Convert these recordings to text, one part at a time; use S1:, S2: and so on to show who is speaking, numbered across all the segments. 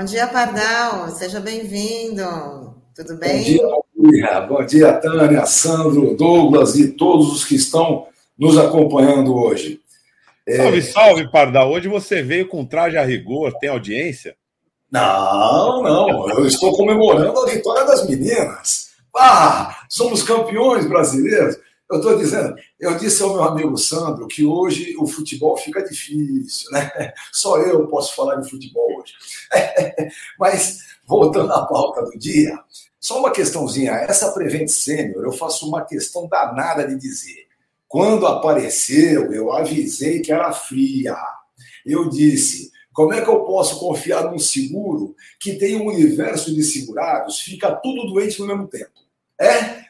S1: Bom dia, Pardal. Seja bem-vindo. Tudo bem?
S2: Bom dia, Maria. Bom dia, Tânia, Sandro, Douglas e todos os que estão nos acompanhando hoje.
S3: Salve, salve, Pardal. Hoje você veio com traje a rigor, tem audiência?
S2: Não, não. Eu estou comemorando a vitória das meninas. Ah, somos campeões brasileiros. Eu estou dizendo, eu disse ao meu amigo Sandro que hoje o futebol fica difícil, né? Só eu posso falar de futebol hoje. Mas, voltando à pauta do dia, só uma questãozinha. Essa Prevent Sênior, eu faço uma questão danada de dizer. Quando apareceu, eu avisei que era fria. Eu disse, como é que eu posso confiar num seguro que tem um universo de segurados, fica tudo doente no mesmo tempo? É?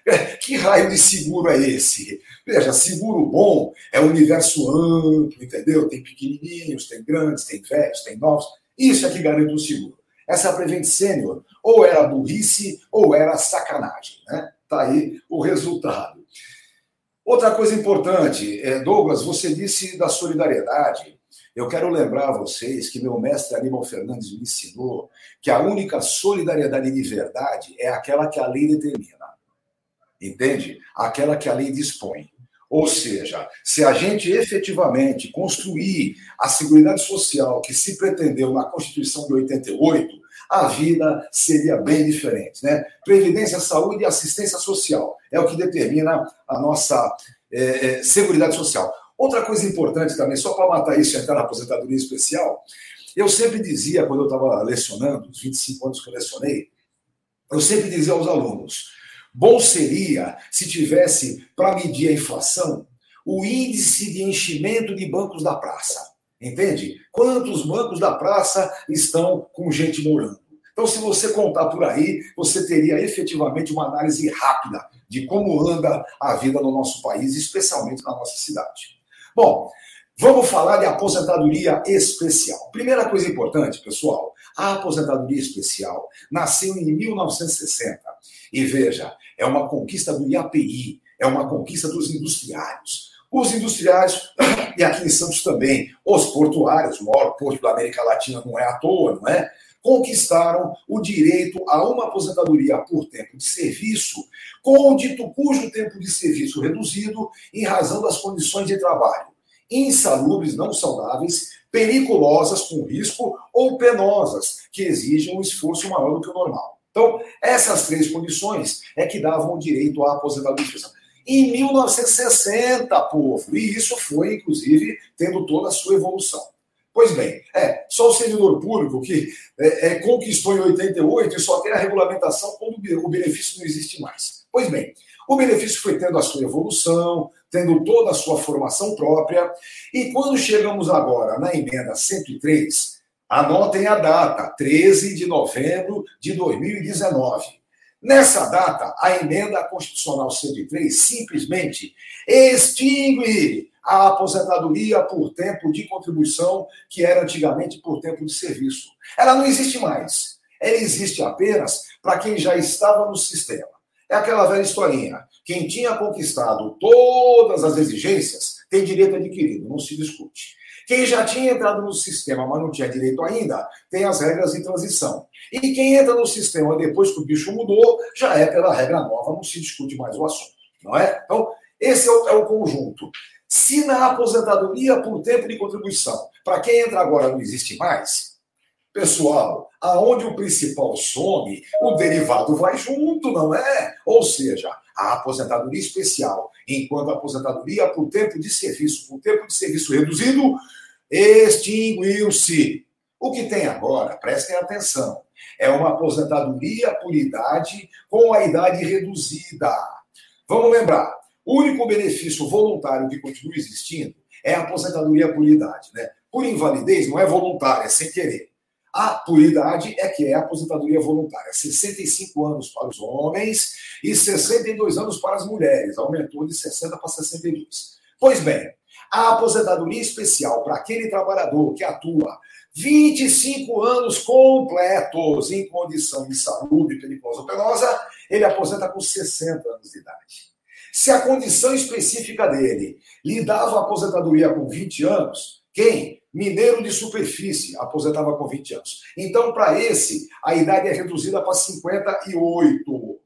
S2: Que raio de seguro é esse? Veja, seguro bom é um universo amplo, entendeu? Tem pequenininhos, tem grandes, tem velhos, tem novos. Isso é que garante o seguro. Essa Prevent Sênior ou era burrice ou era sacanagem, né? Tá aí o resultado. Outra coisa importante, é, Douglas, você disse da solidariedade. Eu quero lembrar a vocês que meu mestre Aníbal Fernandes me ensinou que a única solidariedade de verdade é aquela que a lei determina entende? Aquela que a lei dispõe. Ou seja, se a gente efetivamente construir a Seguridade Social que se pretendeu na Constituição de 88, a vida seria bem diferente. Né? Previdência, saúde e assistência social é o que determina a nossa é, é Seguridade Social. Outra coisa importante também, só para matar isso e entrar na aposentadoria especial, eu sempre dizia, quando eu estava lecionando, os 25 anos que eu lecionei, eu sempre dizia aos alunos: Bom seria se tivesse, para medir a inflação, o índice de enchimento de bancos da praça. Entende? Quantos bancos da praça estão com gente morando? Então, se você contar por aí, você teria efetivamente uma análise rápida de como anda a vida no nosso país, especialmente na nossa cidade. Bom, vamos falar de aposentadoria especial. Primeira coisa importante, pessoal: a aposentadoria especial nasceu em 1960 e veja, é uma conquista do IAPI, é uma conquista dos industriários. Os industriários, e aqui em Santos também, os portuários, o maior porto da América Latina não é à toa, não é? Conquistaram o direito a uma aposentadoria por tempo de serviço, com o dito cujo tempo de serviço reduzido em razão das condições de trabalho insalubres, não saudáveis, periculosas com risco ou penosas, que exigem um esforço maior do que o normal. Então, essas três condições é que davam direito à aposentadoria. Em 1960, povo, e isso foi, inclusive, tendo toda a sua evolução. Pois bem, é só o servidor público que é, é, conquistou em 88 e só tem a regulamentação quando o benefício não existe mais. Pois bem, o benefício foi tendo a sua evolução, tendo toda a sua formação própria, e quando chegamos agora na emenda 103, Anotem a data, 13 de novembro de 2019. Nessa data, a emenda constitucional 103 simplesmente extingue a aposentadoria por tempo de contribuição, que era antigamente por tempo de serviço. Ela não existe mais. Ela existe apenas para quem já estava no sistema. É aquela velha historinha. Quem tinha conquistado todas as exigências tem direito adquirido, não se discute. Quem já tinha entrado no sistema, mas não tinha direito ainda, tem as regras de transição. E quem entra no sistema depois que o bicho mudou, já é pela regra nova, não se discute mais o assunto. Não é? Então, esse é o, é o conjunto. Se na aposentadoria por tempo de contribuição, para quem entra agora não existe mais, pessoal, aonde o principal some, o derivado vai junto, não é? Ou seja, a aposentadoria especial, enquanto a aposentadoria por tempo de serviço, por tempo de serviço reduzido, extinguiu-se. O que tem agora, prestem atenção, é uma aposentadoria por idade com a idade reduzida. Vamos lembrar, o único benefício voluntário que continua existindo é a aposentadoria por idade, né? Por invalidez não é voluntária, é sem querer. A por idade é que é a aposentadoria voluntária, 65 anos para os homens e 62 anos para as mulheres, aumentou de 60 para 62. Pois bem, a aposentadoria especial para aquele trabalhador que atua 25 anos completos em condição de saúde perigosa ou penosa, ele aposenta com 60 anos de idade. Se a condição específica dele lhe dava aposentadoria com 20 anos, quem? Mineiro de superfície, aposentava com 20 anos. Então, para esse, a idade é reduzida para 58.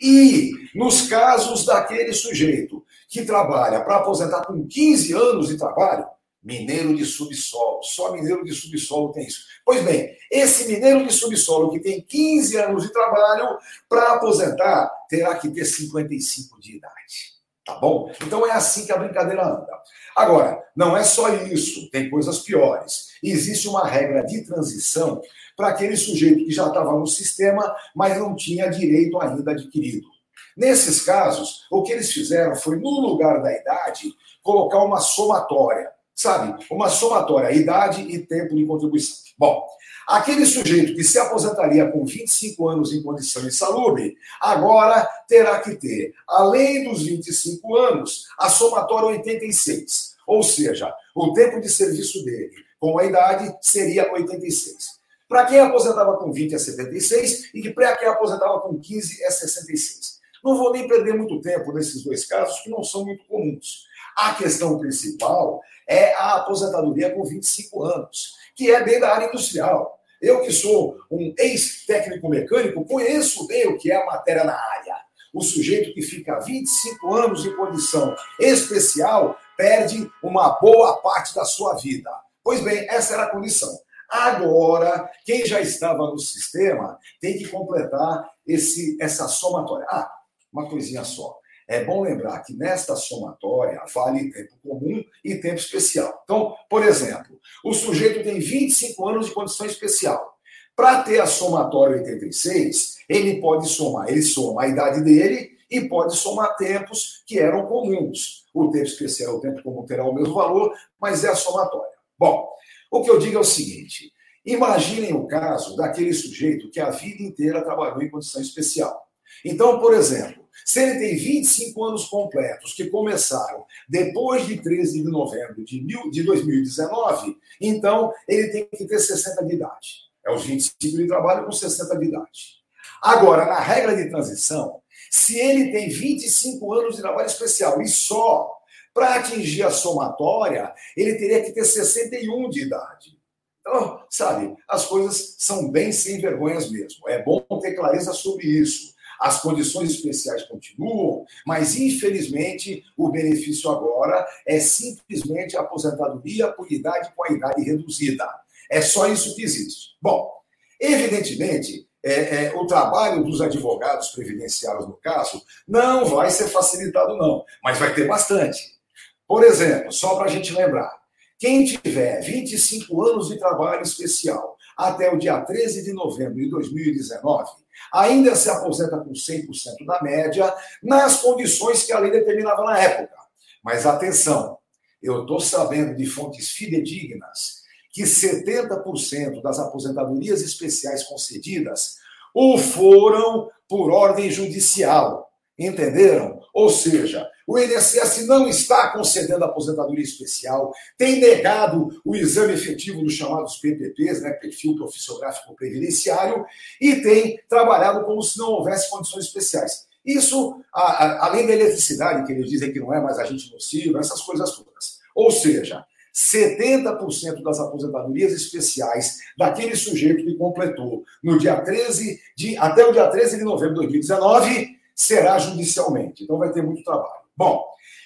S2: E nos casos daquele sujeito que trabalha para aposentar com 15 anos de trabalho, mineiro de subsolo, só mineiro de subsolo tem isso. Pois bem, esse mineiro de subsolo que tem 15 anos de trabalho, para aposentar, terá que ter 55 de idade. Tá bom? Então é assim que a brincadeira anda. Agora, não é só isso, tem coisas piores. Existe uma regra de transição para aquele sujeito que já estava no sistema, mas não tinha direito ainda adquirido. Nesses casos, o que eles fizeram foi, no lugar da idade, colocar uma somatória, sabe? Uma somatória, idade e tempo de contribuição. Bom, aquele sujeito que se aposentaria com 25 anos em condição insalubre, agora terá que ter, além dos 25 anos, a somatória 86. Ou seja, o tempo de serviço dele com a idade seria 86. Para quem aposentava com 20 é 76 e que para quem aposentava com 15 é 66. Não vou nem perder muito tempo nesses dois casos, que não são muito comuns. A questão principal é a aposentadoria com 25 anos, que é bem da área industrial. Eu, que sou um ex-técnico mecânico, conheço bem o que é a matéria na área. O sujeito que fica 25 anos em condição especial perde uma boa parte da sua vida. Pois bem, essa era a condição. Agora, quem já estava no sistema tem que completar esse, essa somatória. Ah, uma coisinha só. É bom lembrar que nesta somatória vale tempo comum e tempo especial. Então, por exemplo, o sujeito tem 25 anos de condição especial. Para ter a somatória 86, ele pode somar, ele soma a idade dele e pode somar tempos que eram comuns. O tempo especial, o tempo comum terá o mesmo valor, mas é a somatória. Bom, o que eu digo é o seguinte: imaginem o caso daquele sujeito que a vida inteira trabalhou em condição especial. Então, por exemplo, se ele tem 25 anos completos, que começaram depois de 13 de novembro de, mil, de 2019, então ele tem que ter 60 de idade. É os 25 de trabalho com 60 de idade. Agora, na regra de transição, se ele tem 25 anos de trabalho especial e só para atingir a somatória, ele teria que ter 61 de idade. Então, sabe, as coisas são bem sem vergonhas mesmo. É bom ter clareza sobre isso. As condições especiais continuam, mas infelizmente o benefício agora é simplesmente a aposentadoria por idade com a idade reduzida. É só isso que existe. Bom, evidentemente, é, é, o trabalho dos advogados previdenciários, no caso, não vai ser facilitado, não, mas vai ter bastante. Por exemplo, só para a gente lembrar, quem tiver 25 anos de trabalho especial até o dia 13 de novembro de 2019, ainda se aposenta com 100% da média, nas condições que a lei determinava na época. Mas atenção, eu estou sabendo de fontes fidedignas que 70% das aposentadorias especiais concedidas o foram por ordem judicial. Entenderam? Ou seja, o INSS não está concedendo aposentadoria especial, tem negado o exame efetivo dos chamados PPPs, né, perfil profissiográfico previdenciário, e tem trabalhado como se não houvesse condições especiais. Isso, a, a, além da eletricidade, que eles dizem que não é mais agente nocivo, essas coisas todas. Ou seja, 70% das aposentadorias especiais daquele sujeito que completou no dia 13 de, até o dia 13 de novembro de 2019 será judicialmente. Então vai ter muito trabalho. Bom,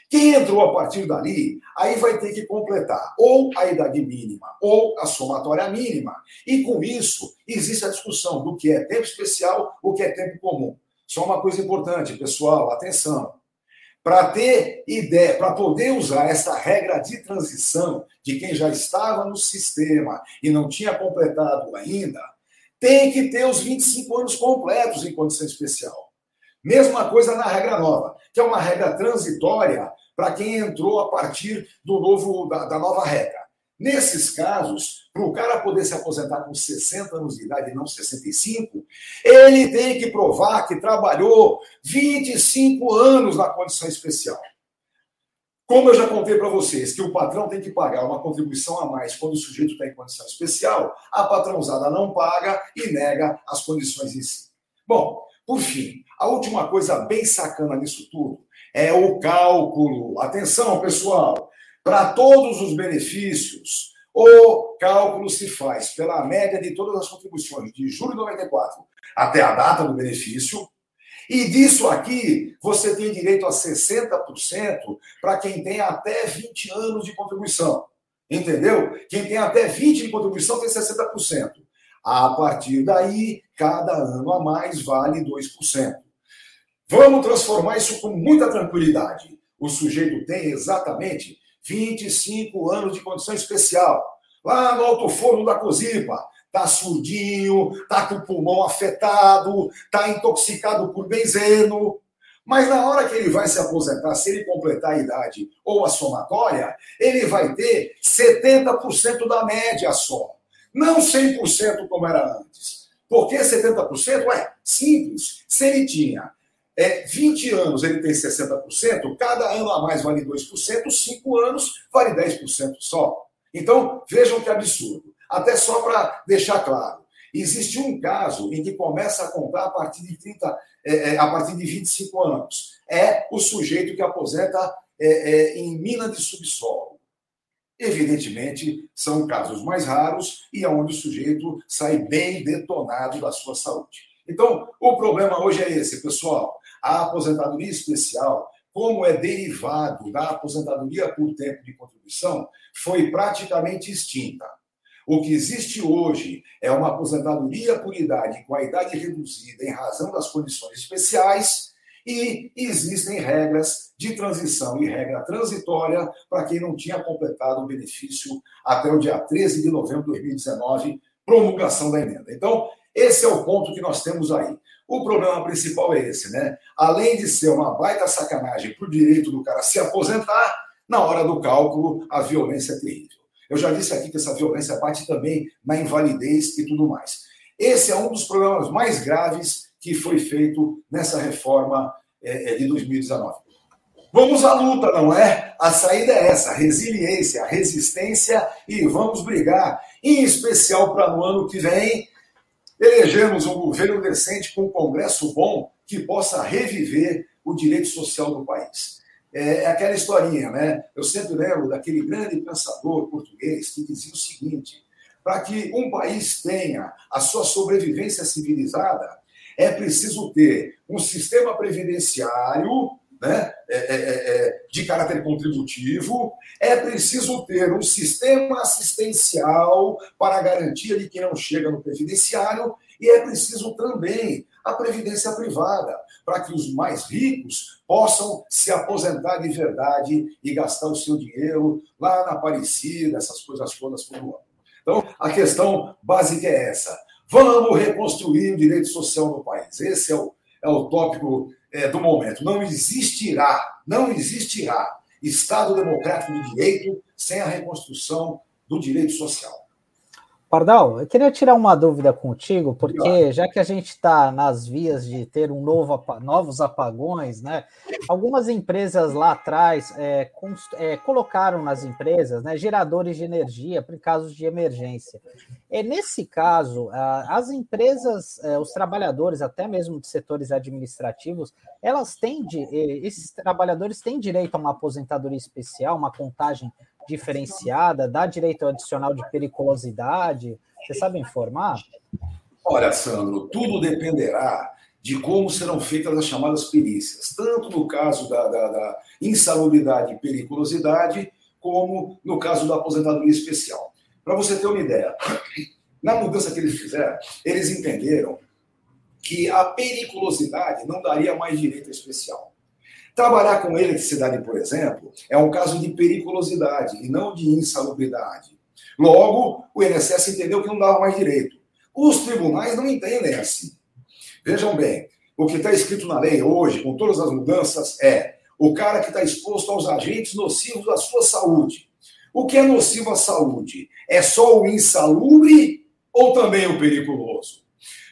S2: quem entrou a partir dali, aí vai ter que completar ou a idade mínima ou a somatória mínima. E com isso, existe a discussão do que é tempo especial, o que é tempo comum. Só uma coisa importante, pessoal, atenção. Para ter ideia, para poder usar essa regra de transição de quem já estava no sistema e não tinha completado ainda, tem que ter os 25 anos completos em condição especial. Mesma coisa na regra nova, que é uma regra transitória para quem entrou a partir do novo da, da nova regra. Nesses casos, para o cara poder se aposentar com 60 anos de idade e não 65, ele tem que provar que trabalhou 25 anos na condição especial. Como eu já contei para vocês que o patrão tem que pagar uma contribuição a mais quando o sujeito está em condição especial, a patrãozada não paga e nega as condições em si. Bom, por fim, a última coisa bem sacana nisso tudo é o cálculo. Atenção, pessoal, para todos os benefícios, o cálculo se faz pela média de todas as contribuições de julho de 94 até a data do benefício, e disso aqui, você tem direito a 60% para quem tem até 20 anos de contribuição. Entendeu? Quem tem até 20 de contribuição tem 60%. A partir daí, cada ano a mais vale 2%. Vamos transformar isso com muita tranquilidade. O sujeito tem exatamente 25 anos de condição especial. Lá no alto forno da Cozipa, tá surdinho, tá com o pulmão afetado, tá intoxicado por benzeno. Mas na hora que ele vai se aposentar, se ele completar a idade ou a somatória, ele vai ter 70% da média só. Não 100% como era antes. Por que 70%? Ué, simples. Se ele tinha é, 20 anos, ele tem 60%, cada ano a mais vale 2%, 5 anos vale 10% só. Então, vejam que absurdo. Até só para deixar claro. Existe um caso em que começa a contar a partir de 30, é, é, a partir de 25 anos. É o sujeito que aposenta é, é, em mina de subsolo. Evidentemente, são casos mais raros e onde o sujeito sai bem detonado da sua saúde. Então, o problema hoje é esse, pessoal. A aposentadoria especial, como é derivado da aposentadoria por tempo de contribuição, foi praticamente extinta. O que existe hoje é uma aposentadoria por idade com a idade reduzida em razão das condições especiais e existem regras de transição e regra transitória para quem não tinha completado o benefício até o dia 13 de novembro de 2019, promulgação da emenda. Então, esse é o ponto que nós temos aí. O problema principal é esse, né? Além de ser uma baita sacanagem para o direito do cara se aposentar, na hora do cálculo, a violência é terrível. Eu já disse aqui que essa violência bate também na invalidez e tudo mais. Esse é um dos problemas mais graves que foi feito nessa reforma é, é de 2019. Vamos à luta, não é? A saída é essa: resiliência, resistência e vamos brigar, em especial para no ano que vem elegermos um governo decente com um Congresso bom que possa reviver o direito social do país. É, é aquela historinha, né? Eu sempre lembro daquele grande pensador português que dizia o seguinte: para que um país tenha a sua sobrevivência civilizada, é preciso ter um sistema previdenciário né, é, é, é, é de caráter contributivo, é preciso ter um sistema assistencial para a garantia de que não chega no previdenciário, e é preciso também a previdência privada, para que os mais ricos possam se aposentar de verdade e gastar o seu dinheiro lá na Aparecida, essas coisas todas por ano. Então, a questão básica é essa. Vamos reconstruir o direito social no país. Esse é o, é o tópico é, do momento. Não existirá, não existirá Estado democrático de direito sem a reconstrução do direito social.
S4: Pardal, eu queria tirar uma dúvida contigo, porque já que a gente está nas vias de ter um novo, novos apagões, né? Algumas empresas lá atrás é, é, colocaram nas empresas né, geradores de energia para casos de emergência. E nesse caso, as empresas, é, os trabalhadores, até mesmo de setores administrativos, elas têm de, esses trabalhadores têm direito a uma aposentadoria especial, uma contagem diferenciada, dá direito adicional de periculosidade? Você sabe informar?
S2: Olha, Sandro, tudo dependerá de como serão feitas as chamadas perícias, tanto no caso da, da, da insalubridade e periculosidade, como no caso da aposentadoria especial. Para você ter uma ideia, na mudança que eles fizeram, eles entenderam que a periculosidade não daria mais direito especial. Trabalhar com eletricidade, por exemplo, é um caso de periculosidade e não de insalubridade. Logo, o INSS entendeu que não dava mais direito. Os tribunais não entendem assim. Vejam bem, o que está escrito na lei hoje, com todas as mudanças, é o cara que está exposto aos agentes nocivos à sua saúde. O que é nocivo à saúde? É só o insalubre ou também o periculoso?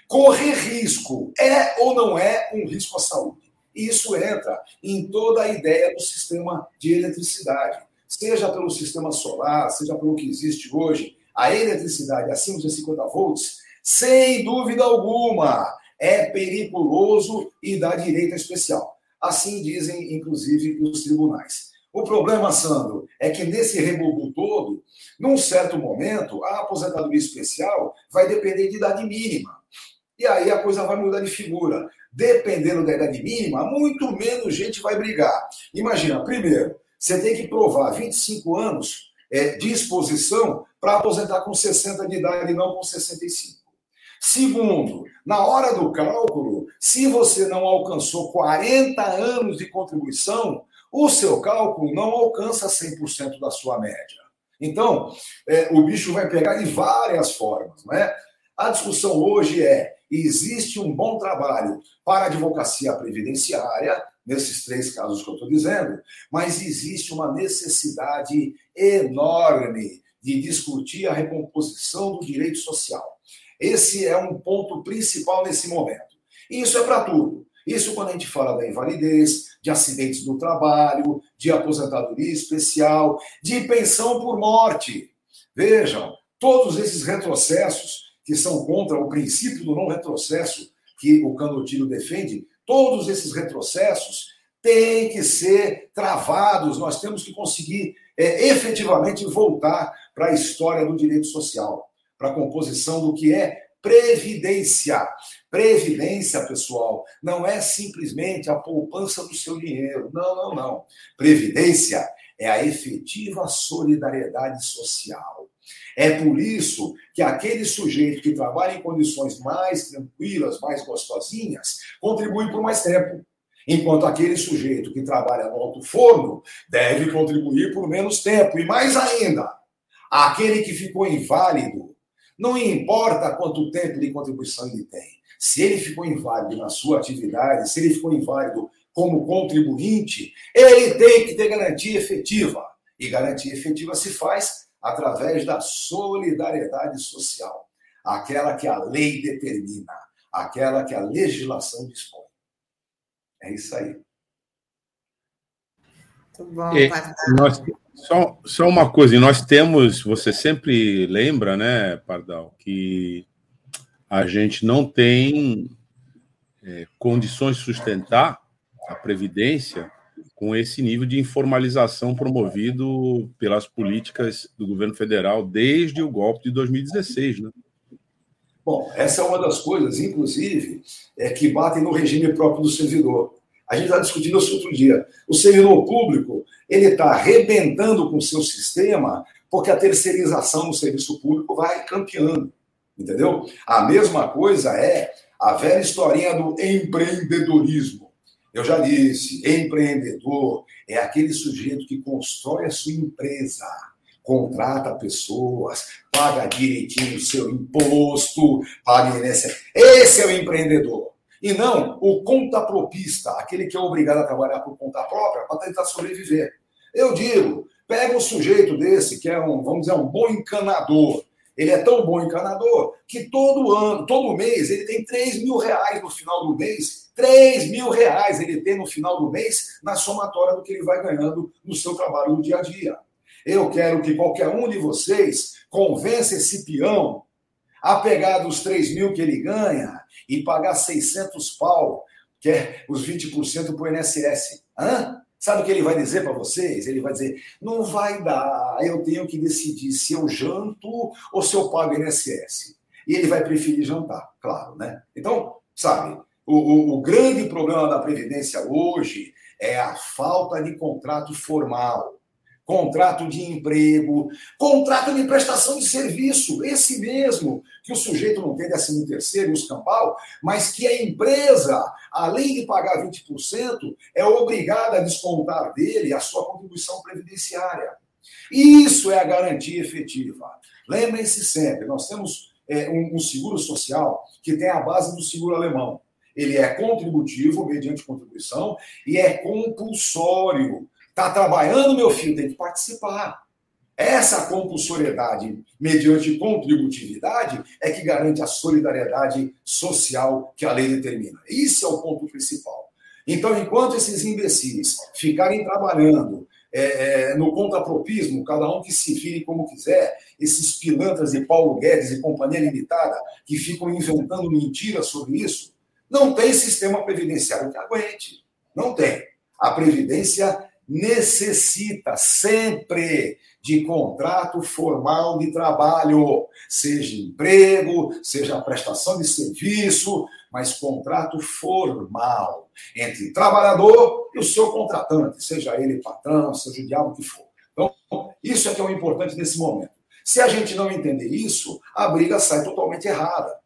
S2: Correr risco é ou não é um risco à saúde? E isso entra em toda a ideia do sistema de eletricidade, seja pelo sistema solar, seja pelo que existe hoje, a eletricidade acima de 50 volts, sem dúvida alguma, é periculoso e dá direito especial. Assim dizem, inclusive, os tribunais. O problema, Sandro, é que nesse rebubu todo, num certo momento, a aposentadoria especial vai depender de idade mínima. E aí a coisa vai mudar de figura. Dependendo da idade mínima, muito menos gente vai brigar. Imagina, primeiro, você tem que provar 25 anos é, de exposição para aposentar com 60 de idade e não com 65. Segundo, na hora do cálculo, se você não alcançou 40 anos de contribuição, o seu cálculo não alcança 100% da sua média. Então, é, o bicho vai pegar de várias formas. Né? A discussão hoje é: existe um bom trabalho para a advocacia previdenciária, nesses três casos que eu estou dizendo, mas existe uma necessidade enorme de discutir a recomposição do direito social. Esse é um ponto principal nesse momento. E isso é para tudo. Isso quando a gente fala da invalidez, de acidentes do trabalho, de aposentadoria especial, de pensão por morte. Vejam, todos esses retrocessos que são contra o princípio do não retrocesso que o Canotino defende, todos esses retrocessos têm que ser travados. Nós temos que conseguir é, efetivamente voltar para a história do direito social, para a composição do que é previdência. Previdência, pessoal, não é simplesmente a poupança do seu dinheiro. Não, não, não. Previdência é a efetiva solidariedade social. É por isso que aquele sujeito que trabalha em condições mais tranquilas, mais gostosinhas, contribui por mais tempo. Enquanto aquele sujeito que trabalha no alto forno deve contribuir por menos tempo. E mais ainda, aquele que ficou inválido, não importa quanto tempo de contribuição ele tem. Se ele ficou inválido na sua atividade, se ele ficou inválido como contribuinte, ele tem que ter garantia efetiva. E garantia efetiva se faz através da solidariedade social, aquela que a lei determina, aquela que a legislação dispõe. É isso aí.
S3: Muito bom, e, nós, só, só uma coisa, nós temos, você sempre lembra, né, Pardal, que a gente não tem é, condições de sustentar a Previdência com esse nível de informalização promovido pelas políticas do governo federal desde o golpe de 2016. Né?
S2: Bom, essa é uma das coisas, inclusive, é, que batem no regime próprio do servidor. A gente está discutindo isso outro dia. O servidor público ele está arrebentando com o seu sistema porque a terceirização no serviço público vai campeando. Entendeu? A mesma coisa é a velha historinha do empreendedorismo. Eu já disse, empreendedor é aquele sujeito que constrói a sua empresa, contrata pessoas, paga direitinho o seu imposto, paga INSS. Esse é o empreendedor. E não o contapropista, aquele que é obrigado a trabalhar por conta própria para tentar sobreviver. Eu digo, pega um sujeito desse, que é um, vamos dizer, um bom encanador, ele é tão bom encanador que todo ano, todo mês, ele tem 3 mil reais no final do mês. 3 mil reais ele tem no final do mês na somatória do que ele vai ganhando no seu trabalho no dia a dia. Eu quero que qualquer um de vocês convença esse peão a pegar dos 3 mil que ele ganha e pagar 600 pau, que é os 20% para o INSS. Hã? Sabe o que ele vai dizer para vocês? Ele vai dizer: não vai dar, eu tenho que decidir se eu janto ou se eu pago INSS. E ele vai preferir jantar, claro, né? Então, sabe, o, o, o grande problema da Previdência hoje é a falta de contrato formal contrato de emprego, contrato de prestação de serviço, esse mesmo, que o sujeito não tem décimo terceiro e os mas que a empresa, além de pagar 20%, é obrigada a descontar dele a sua contribuição previdenciária. Isso é a garantia efetiva. Lembrem-se sempre, nós temos é, um, um seguro social que tem a base do seguro alemão. Ele é contributivo, mediante contribuição, e é compulsório. Está trabalhando, meu filho, tem que participar. Essa compulsoriedade mediante contributividade é que garante a solidariedade social que a lei determina. Isso é o ponto principal. Então, enquanto esses imbecis ficarem trabalhando é, é, no contrapropismo, cada um que se vire como quiser, esses pilantras de Paulo Guedes e Companhia Limitada que ficam inventando mentiras sobre isso, não tem sistema previdenciário que aguente. Não tem. A Previdência necessita sempre de contrato formal de trabalho, seja emprego, seja prestação de serviço, mas contrato formal entre trabalhador e o seu contratante, seja ele patrão, seja o diabo que for. Então, isso é que é o importante nesse momento. Se a gente não entender isso, a briga sai totalmente errada.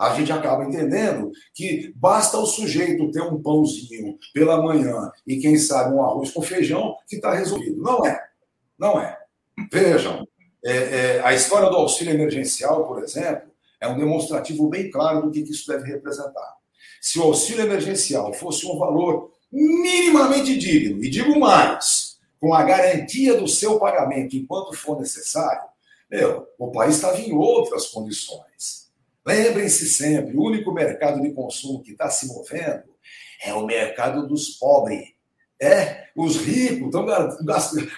S2: A gente acaba entendendo que basta o sujeito ter um pãozinho pela manhã e, quem sabe, um arroz com feijão que está resolvido. Não é. Não é. Vejam, é, é, a história do auxílio emergencial, por exemplo, é um demonstrativo bem claro do que isso deve representar. Se o auxílio emergencial fosse um valor minimamente digno, e digo mais, com a garantia do seu pagamento enquanto for necessário, meu, o país estava em outras condições. Lembrem-se sempre, o único mercado de consumo que está se movendo é o mercado dos pobres. É, os ricos estão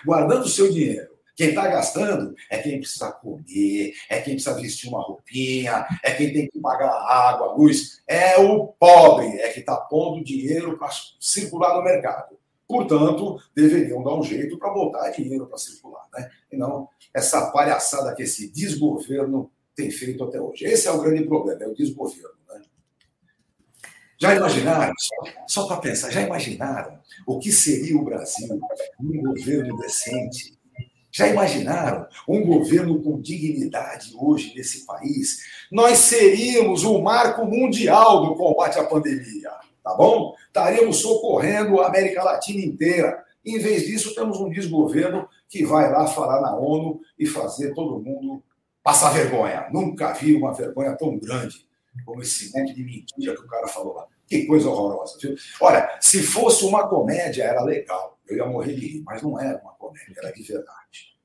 S2: guardando o seu dinheiro. Quem está gastando é quem precisa comer, é quem precisa vestir uma roupinha, é quem tem que pagar água, luz. É o pobre, é que está pondo dinheiro para circular no mercado. Portanto, deveriam dar um jeito para botar dinheiro para circular, né? E não essa palhaçada que esse desgoverno tem feito até hoje. Esse é o grande problema, é o desgoverno. Né? Já imaginaram, só, só para pensar, já imaginaram o que seria o Brasil um governo decente? Já imaginaram um governo com dignidade hoje nesse país? Nós seríamos o marco mundial do combate à pandemia, tá bom? Estaríamos socorrendo a América Latina inteira. Em vez disso, temos um desgoverno que vai lá falar na ONU e fazer todo mundo passar vergonha. Nunca vi uma vergonha tão grande como esse monte de mentira que o cara falou lá. Que coisa horrorosa, viu? Olha, se fosse uma comédia, era legal. Eu ia morrer de rir, mas não era uma comédia, era de verdade.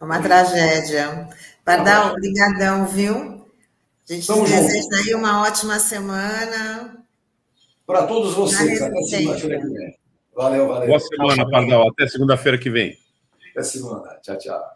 S1: Uma tragédia. Pardal, obrigadão, viu? A gente Estamos deseja juntos. aí uma ótima semana.
S2: Para todos vocês, até segunda-feira que vem. Valeu, valeu.
S3: Boa semana, Pardal. Até segunda-feira que vem.
S2: Até segunda. Tchau, tchau.